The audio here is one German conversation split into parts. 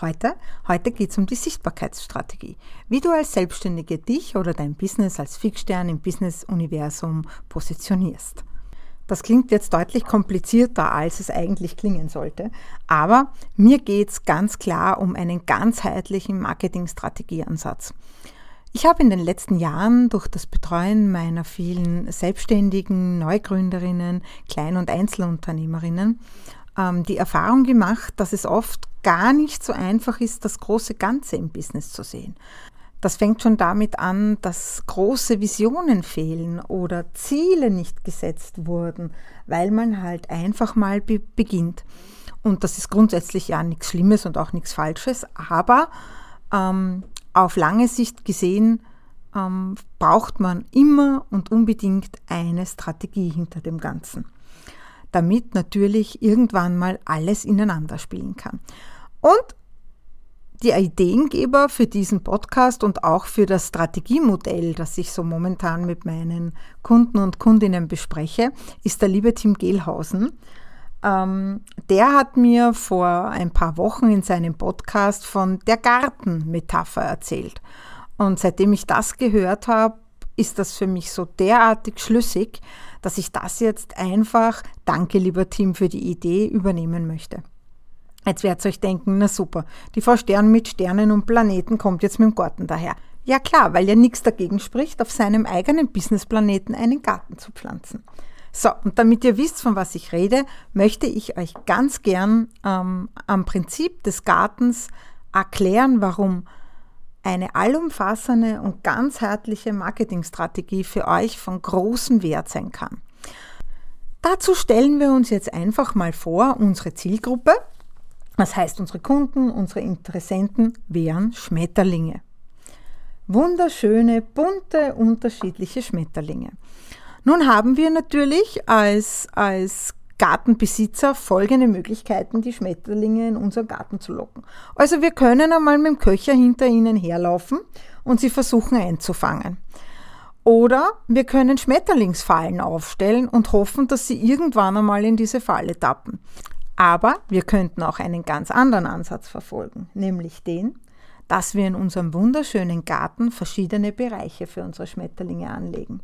Heute, heute geht es um die Sichtbarkeitsstrategie. Wie du als Selbstständige dich oder dein Business als Fixstern im Business-Universum positionierst. Das klingt jetzt deutlich komplizierter, als es eigentlich klingen sollte. Aber mir geht es ganz klar um einen ganzheitlichen Marketingstrategieansatz. Ich habe in den letzten Jahren durch das Betreuen meiner vielen Selbstständigen, Neugründerinnen, Klein- und Einzelunternehmerinnen ähm, die Erfahrung gemacht, dass es oft gar nicht so einfach ist, das große Ganze im Business zu sehen. Das fängt schon damit an, dass große Visionen fehlen oder Ziele nicht gesetzt wurden, weil man halt einfach mal be beginnt. Und das ist grundsätzlich ja nichts Schlimmes und auch nichts Falsches, aber ähm, auf lange Sicht gesehen ähm, braucht man immer und unbedingt eine Strategie hinter dem Ganzen, damit natürlich irgendwann mal alles ineinander spielen kann. Und die Ideengeber für diesen Podcast und auch für das Strategiemodell, das ich so momentan mit meinen Kunden und Kundinnen bespreche, ist der liebe Tim Gehlhausen. Ähm, der hat mir vor ein paar Wochen in seinem Podcast von der Gartenmetapher erzählt. Und seitdem ich das gehört habe, ist das für mich so derartig schlüssig, dass ich das jetzt einfach, danke lieber Tim, für die Idee übernehmen möchte. Jetzt werdet ihr euch denken, na super, die Frau Stern mit Sternen und Planeten kommt jetzt mit dem Garten daher. Ja klar, weil ja nichts dagegen spricht, auf seinem eigenen Businessplaneten einen Garten zu pflanzen. So, und damit ihr wisst, von was ich rede, möchte ich euch ganz gern ähm, am Prinzip des Gartens erklären, warum eine allumfassende und ganzheitliche Marketingstrategie für euch von großem Wert sein kann. Dazu stellen wir uns jetzt einfach mal vor, unsere Zielgruppe, das heißt, unsere Kunden, unsere Interessenten wären Schmetterlinge. Wunderschöne, bunte, unterschiedliche Schmetterlinge. Nun haben wir natürlich als, als Gartenbesitzer folgende Möglichkeiten, die Schmetterlinge in unseren Garten zu locken. Also wir können einmal mit dem Köcher hinter ihnen herlaufen und sie versuchen einzufangen. Oder wir können Schmetterlingsfallen aufstellen und hoffen, dass sie irgendwann einmal in diese Falle tappen. Aber wir könnten auch einen ganz anderen Ansatz verfolgen, nämlich den, dass wir in unserem wunderschönen Garten verschiedene Bereiche für unsere Schmetterlinge anlegen.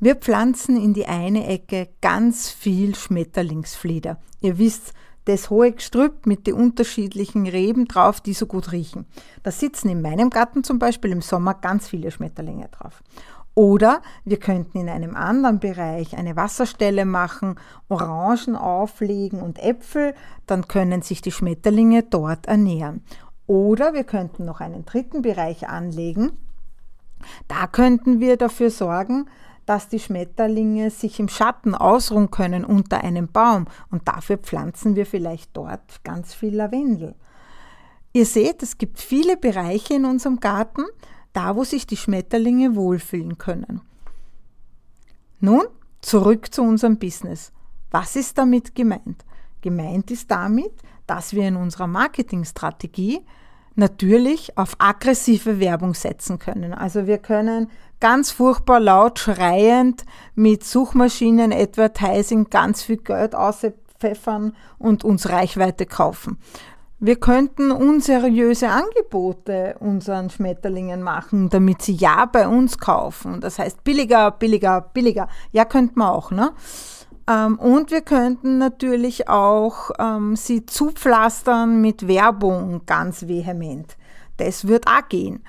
Wir pflanzen in die eine Ecke ganz viel Schmetterlingsflieder. Ihr wisst, das hohe Gestrüpp mit den unterschiedlichen Reben drauf, die so gut riechen. Da sitzen in meinem Garten zum Beispiel im Sommer ganz viele Schmetterlinge drauf. Oder wir könnten in einem anderen Bereich eine Wasserstelle machen, Orangen auflegen und Äpfel, dann können sich die Schmetterlinge dort ernähren. Oder wir könnten noch einen dritten Bereich anlegen. Da könnten wir dafür sorgen, dass die Schmetterlinge sich im Schatten ausruhen können unter einem Baum und dafür pflanzen wir vielleicht dort ganz viel Lavendel. Ihr seht, es gibt viele Bereiche in unserem Garten, da wo sich die Schmetterlinge wohlfühlen können. Nun zurück zu unserem Business. Was ist damit gemeint? Gemeint ist damit, dass wir in unserer Marketingstrategie natürlich auf aggressive Werbung setzen können. Also wir können ganz furchtbar laut schreiend mit Suchmaschinen Advertising ganz viel Geld auspfeffern und uns Reichweite kaufen. Wir könnten unseriöse Angebote unseren Schmetterlingen machen, damit sie ja bei uns kaufen. Das heißt billiger, billiger, billiger. Ja, könnten wir auch, ne? Ähm, und wir könnten natürlich auch ähm, sie zupflastern mit Werbung ganz vehement. Das wird auch gehen.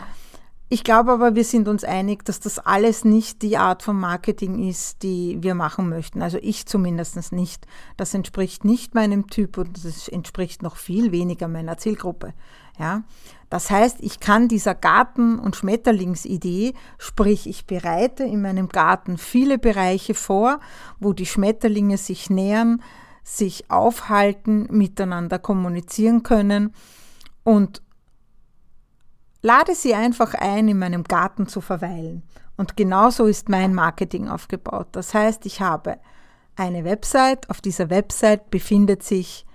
Ich glaube aber, wir sind uns einig, dass das alles nicht die Art von Marketing ist, die wir machen möchten. Also ich zumindest nicht. Das entspricht nicht meinem Typ und das entspricht noch viel weniger meiner Zielgruppe. Ja. Das heißt, ich kann dieser Garten- und Schmetterlingsidee, sprich, ich bereite in meinem Garten viele Bereiche vor, wo die Schmetterlinge sich nähern, sich aufhalten, miteinander kommunizieren können und lade sie einfach ein, in meinem Garten zu verweilen. Und genauso ist mein Marketing aufgebaut. Das heißt, ich habe eine Website. Auf dieser Website befindet sich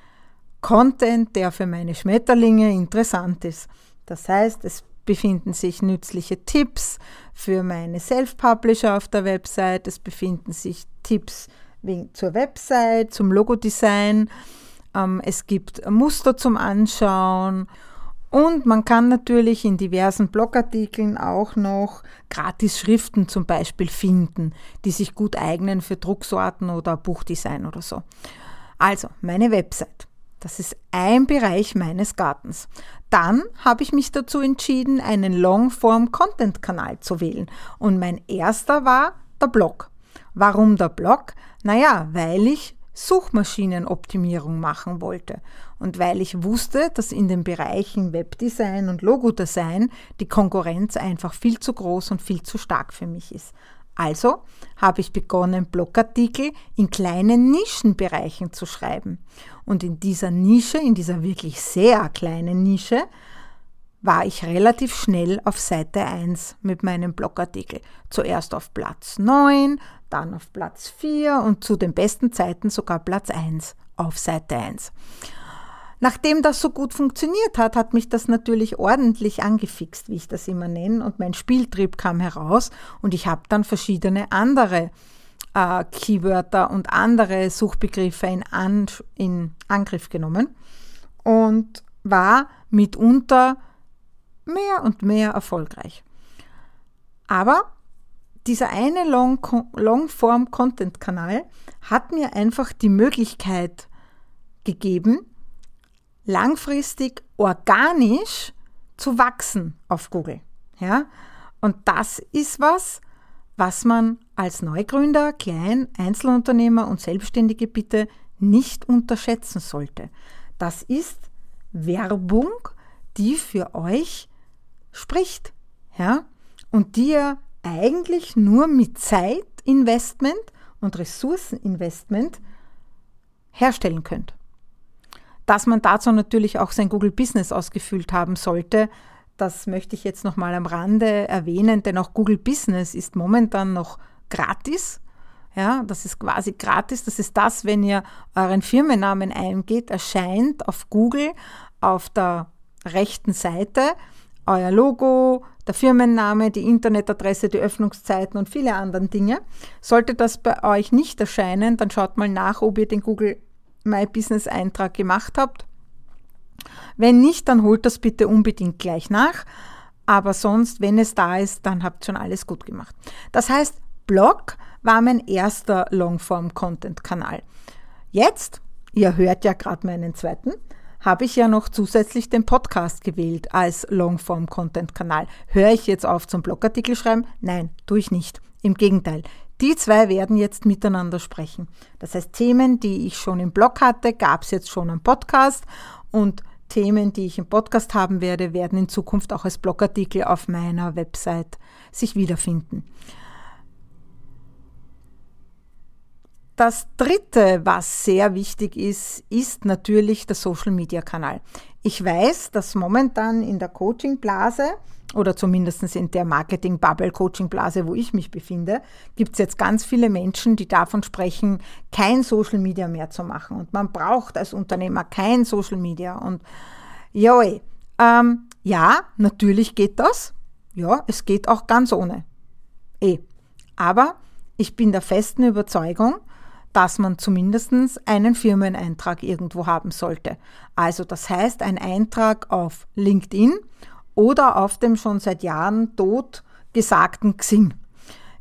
Content, der für meine Schmetterlinge interessant ist. Das heißt, es befinden sich nützliche Tipps für meine Self-Publisher auf der Website. Es befinden sich Tipps zur Website, zum Logodesign. Ähm, es gibt Muster zum Anschauen und man kann natürlich in diversen Blogartikeln auch noch gratis Schriften zum Beispiel finden, die sich gut eignen für Drucksorten oder Buchdesign oder so. Also, meine Website. Das ist ein Bereich meines Gartens. Dann habe ich mich dazu entschieden, einen Longform-Content-Kanal zu wählen. Und mein erster war der Blog. Warum der Blog? Naja, weil ich Suchmaschinenoptimierung machen wollte und weil ich wusste, dass in den Bereichen Webdesign und Logodesign die Konkurrenz einfach viel zu groß und viel zu stark für mich ist. Also habe ich begonnen, Blogartikel in kleinen Nischenbereichen zu schreiben. Und in dieser Nische, in dieser wirklich sehr kleinen Nische, war ich relativ schnell auf Seite 1 mit meinem Blogartikel. Zuerst auf Platz 9, dann auf Platz 4 und zu den besten Zeiten sogar Platz 1 auf Seite 1. Nachdem das so gut funktioniert hat, hat mich das natürlich ordentlich angefixt, wie ich das immer nenne, und mein Spieltrieb kam heraus und ich habe dann verschiedene andere äh, Keywörter und andere Suchbegriffe in, An in Angriff genommen und war mitunter mehr und mehr erfolgreich. Aber dieser eine Long-Form-Content-Kanal hat mir einfach die Möglichkeit gegeben, langfristig organisch zu wachsen auf Google. Ja? Und das ist was, was man als Neugründer, Klein, Einzelunternehmer und Selbstständige bitte nicht unterschätzen sollte. Das ist Werbung, die für euch spricht. Ja? Und die ihr eigentlich nur mit Zeitinvestment und Ressourceninvestment herstellen könnt. Dass man dazu natürlich auch sein Google Business ausgefüllt haben sollte, das möchte ich jetzt noch mal am Rande erwähnen, denn auch Google Business ist momentan noch gratis. Ja, das ist quasi gratis. Das ist das, wenn ihr euren Firmennamen eingeht, erscheint auf Google auf der rechten Seite euer Logo, der Firmenname, die Internetadresse, die Öffnungszeiten und viele andere Dinge. Sollte das bei euch nicht erscheinen, dann schaut mal nach, ob ihr den Google My Business Eintrag gemacht habt. Wenn nicht, dann holt das bitte unbedingt gleich nach. Aber sonst, wenn es da ist, dann habt schon alles gut gemacht. Das heißt, Blog war mein erster Longform-Content-Kanal. Jetzt, ihr hört ja gerade meinen zweiten, habe ich ja noch zusätzlich den Podcast gewählt als Longform-Content-Kanal. Höre ich jetzt auf zum Blogartikel schreiben? Nein, tue ich nicht. Im Gegenteil. Die zwei werden jetzt miteinander sprechen. Das heißt, Themen, die ich schon im Blog hatte, gab es jetzt schon im Podcast und Themen, die ich im Podcast haben werde, werden in Zukunft auch als Blogartikel auf meiner Website sich wiederfinden. Das dritte, was sehr wichtig ist, ist natürlich der Social Media Kanal. Ich weiß, dass momentan in der Coaching Blase oder zumindest in der Marketing Bubble Coaching Blase, wo ich mich befinde, gibt es jetzt ganz viele Menschen, die davon sprechen, kein Social Media mehr zu machen. Und man braucht als Unternehmer kein Social Media. Und joi, ähm, ja, natürlich geht das. Ja, es geht auch ganz ohne. Eh. Aber ich bin der festen Überzeugung, dass man zumindest einen Firmeneintrag irgendwo haben sollte. Also das heißt ein Eintrag auf LinkedIn oder auf dem schon seit Jahren tot gesagten Xing.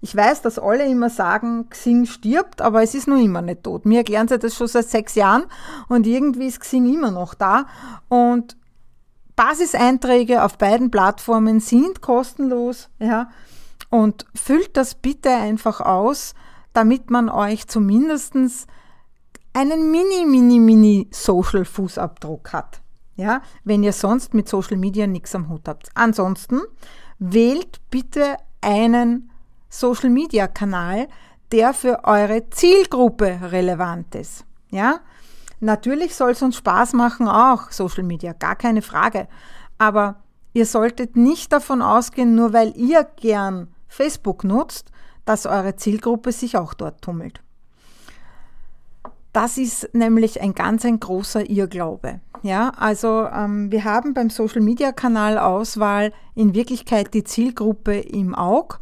Ich weiß, dass alle immer sagen, Xing stirbt, aber es ist nur immer nicht tot. Mir erklären sie das schon seit sechs Jahren und irgendwie ist Xing immer noch da. Und Basiseinträge auf beiden Plattformen sind kostenlos, ja. Und füllt das bitte einfach aus damit man euch zumindest einen mini, mini, mini Social Fußabdruck hat. Ja, wenn ihr sonst mit Social Media nichts am Hut habt. Ansonsten wählt bitte einen Social Media Kanal, der für eure Zielgruppe relevant ist. Ja, natürlich soll es uns Spaß machen, auch Social Media, gar keine Frage. Aber Ihr solltet nicht davon ausgehen, nur weil ihr gern Facebook nutzt, dass eure Zielgruppe sich auch dort tummelt. Das ist nämlich ein ganz ein großer Irrglaube. Ja, also ähm, wir haben beim Social Media Kanal Auswahl in Wirklichkeit die Zielgruppe im Auge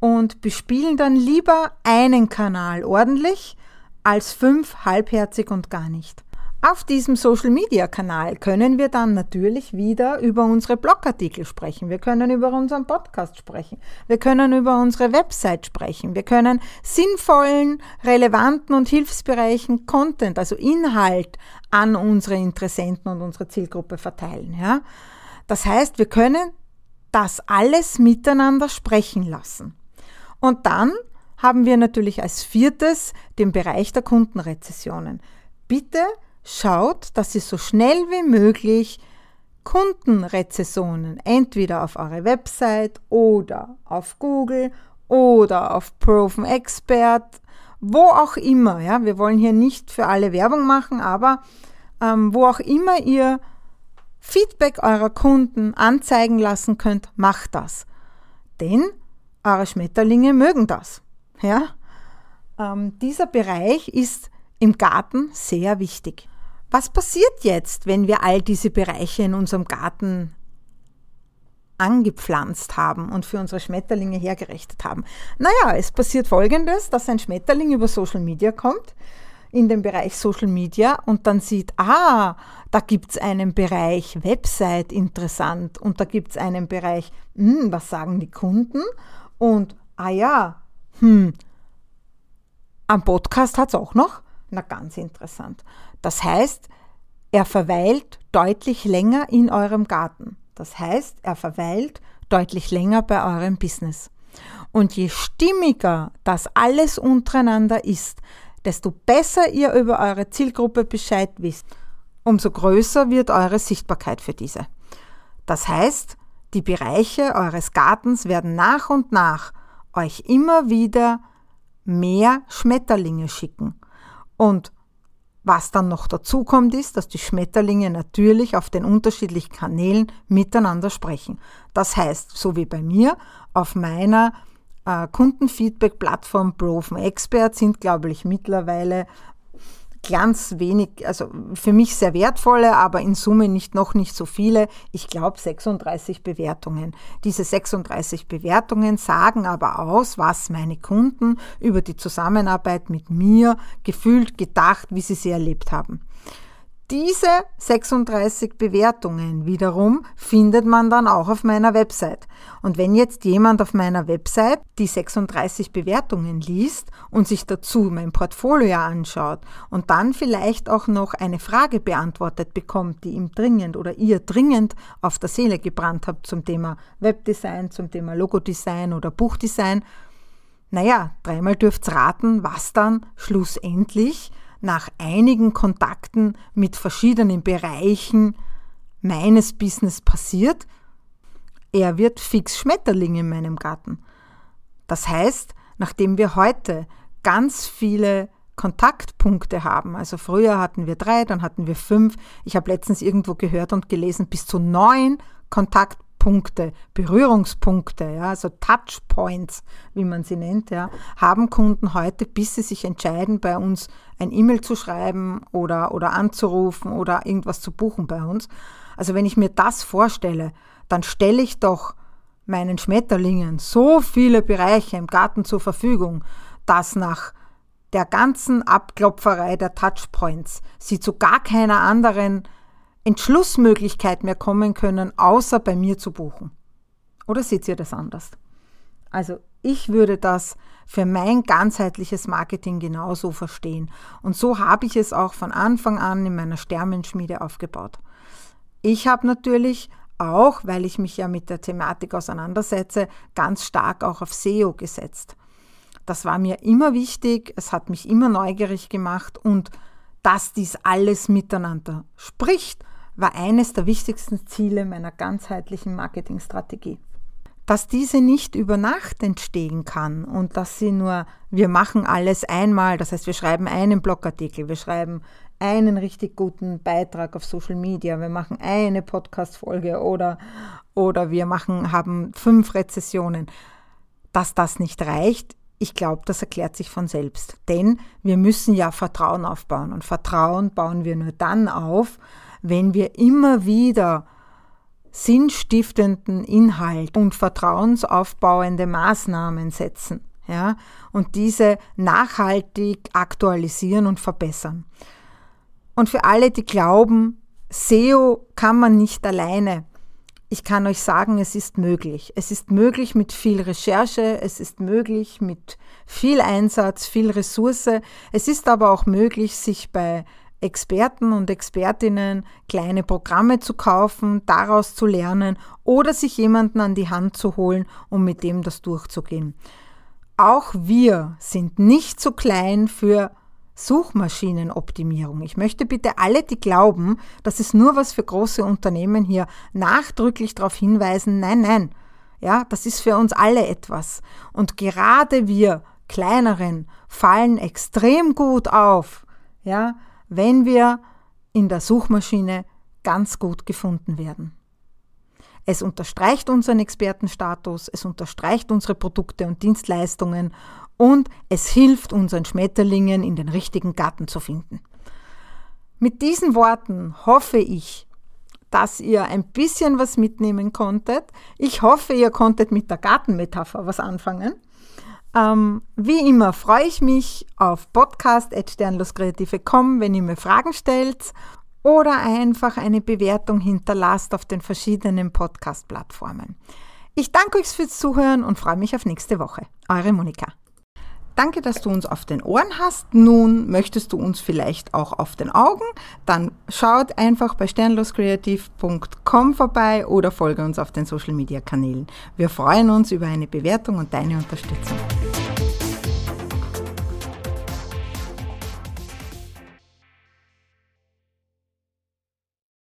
und bespielen dann lieber einen Kanal ordentlich als fünf halbherzig und gar nicht. Auf diesem Social-Media-Kanal können wir dann natürlich wieder über unsere Blogartikel sprechen. Wir können über unseren Podcast sprechen. Wir können über unsere Website sprechen. Wir können sinnvollen, relevanten und hilfsbereichen Content, also Inhalt an unsere Interessenten und unsere Zielgruppe verteilen. Ja? Das heißt, wir können das alles miteinander sprechen lassen. Und dann haben wir natürlich als viertes den Bereich der Kundenrezessionen. Bitte schaut, dass ihr so schnell wie möglich Kundenrezessionen entweder auf eure Website oder auf Google oder auf Proven Expert, wo auch immer. Ja, wir wollen hier nicht für alle Werbung machen, aber ähm, wo auch immer ihr Feedback eurer Kunden anzeigen lassen könnt, macht das. Denn eure Schmetterlinge mögen das. Ja? Ähm, dieser Bereich ist im Garten sehr wichtig. Was passiert jetzt, wenn wir all diese Bereiche in unserem Garten angepflanzt haben und für unsere Schmetterlinge hergerichtet haben? Naja, es passiert folgendes, dass ein Schmetterling über Social Media kommt, in den Bereich Social Media und dann sieht, ah, da gibt es einen Bereich Website interessant und da gibt es einen Bereich, hm, was sagen die Kunden? Und ah ja, hm, am Podcast hat es auch noch. Na, ganz interessant. Das heißt, er verweilt deutlich länger in eurem Garten. Das heißt, er verweilt deutlich länger bei eurem Business. Und je stimmiger das alles untereinander ist, desto besser ihr über eure Zielgruppe Bescheid wisst, umso größer wird eure Sichtbarkeit für diese. Das heißt, die Bereiche eures Gartens werden nach und nach euch immer wieder mehr Schmetterlinge schicken. Und was dann noch dazu kommt, ist, dass die Schmetterlinge natürlich auf den unterschiedlichen Kanälen miteinander sprechen. Das heißt, so wie bei mir, auf meiner äh, Kundenfeedback-Plattform Proven Expert sind, glaube ich, mittlerweile ganz wenig, also für mich sehr wertvolle, aber in Summe nicht noch nicht so viele. Ich glaube 36 Bewertungen. Diese 36 Bewertungen sagen aber aus, was meine Kunden über die Zusammenarbeit mit mir gefühlt, gedacht, wie sie sie erlebt haben. Diese 36 Bewertungen wiederum findet man dann auch auf meiner Website. Und wenn jetzt jemand auf meiner Website die 36 Bewertungen liest und sich dazu mein Portfolio anschaut und dann vielleicht auch noch eine Frage beantwortet bekommt, die ihm dringend oder ihr dringend auf der Seele gebrannt habt zum Thema Webdesign, zum Thema Logodesign oder Buchdesign, naja, dreimal dürft's raten, was dann schlussendlich nach einigen Kontakten mit verschiedenen Bereichen meines Business passiert, er wird fix Schmetterling in meinem Garten. Das heißt, nachdem wir heute ganz viele Kontaktpunkte haben, also früher hatten wir drei, dann hatten wir fünf, ich habe letztens irgendwo gehört und gelesen, bis zu neun Kontaktpunkte Punkte, Berührungspunkte, ja, also Touchpoints, wie man sie nennt, ja, haben Kunden heute, bis sie sich entscheiden, bei uns ein E-Mail zu schreiben oder, oder anzurufen oder irgendwas zu buchen bei uns. Also wenn ich mir das vorstelle, dann stelle ich doch meinen Schmetterlingen so viele Bereiche im Garten zur Verfügung, dass nach der ganzen Abklopferei der Touchpoints sie zu gar keiner anderen Entschlussmöglichkeit mehr kommen können, außer bei mir zu buchen. Oder seht ihr das anders? Also ich würde das für mein ganzheitliches Marketing genauso verstehen. Und so habe ich es auch von Anfang an in meiner Sternenschmiede aufgebaut. Ich habe natürlich auch, weil ich mich ja mit der Thematik auseinandersetze, ganz stark auch auf SEO gesetzt. Das war mir immer wichtig, es hat mich immer neugierig gemacht und dass dies alles miteinander spricht war eines der wichtigsten Ziele meiner ganzheitlichen Marketingstrategie. Dass diese nicht über Nacht entstehen kann und dass sie nur, wir machen alles einmal, das heißt, wir schreiben einen Blogartikel, wir schreiben einen richtig guten Beitrag auf Social Media, wir machen eine Podcast-Folge oder, oder wir machen, haben fünf Rezessionen, dass das nicht reicht, ich glaube, das erklärt sich von selbst. Denn wir müssen ja Vertrauen aufbauen. Und Vertrauen bauen wir nur dann auf, wenn wir immer wieder sinnstiftenden Inhalt und vertrauensaufbauende Maßnahmen setzen. Ja, und diese nachhaltig aktualisieren und verbessern. Und für alle, die glauben, SEO kann man nicht alleine, ich kann euch sagen, es ist möglich. Es ist möglich mit viel Recherche, es ist möglich mit viel Einsatz, viel Ressource. Es ist aber auch möglich, sich bei Experten und Expertinnen kleine Programme zu kaufen, daraus zu lernen oder sich jemanden an die Hand zu holen, um mit dem das durchzugehen. Auch wir sind nicht zu klein für Suchmaschinenoptimierung. Ich möchte bitte alle, die glauben, dass es nur was für große Unternehmen hier nachdrücklich darauf hinweisen, nein, nein, ja, das ist für uns alle etwas. Und gerade wir kleineren fallen extrem gut auf, ja, wenn wir in der Suchmaschine ganz gut gefunden werden. Es unterstreicht unseren Expertenstatus, es unterstreicht unsere Produkte und Dienstleistungen und es hilft unseren Schmetterlingen in den richtigen Garten zu finden. Mit diesen Worten hoffe ich, dass ihr ein bisschen was mitnehmen konntet. Ich hoffe, ihr konntet mit der Gartenmetapher was anfangen. Ähm, wie immer freue ich mich auf podcast.sternloskreative.com, wenn ihr mir Fragen stellt oder einfach eine Bewertung hinterlasst auf den verschiedenen Podcast-Plattformen. Ich danke euch fürs Zuhören und freue mich auf nächste Woche. Eure Monika. Danke, dass du uns auf den Ohren hast. Nun möchtest du uns vielleicht auch auf den Augen? Dann schaut einfach bei sternloskreativ.com vorbei oder folge uns auf den Social Media Kanälen. Wir freuen uns über eine Bewertung und deine Unterstützung.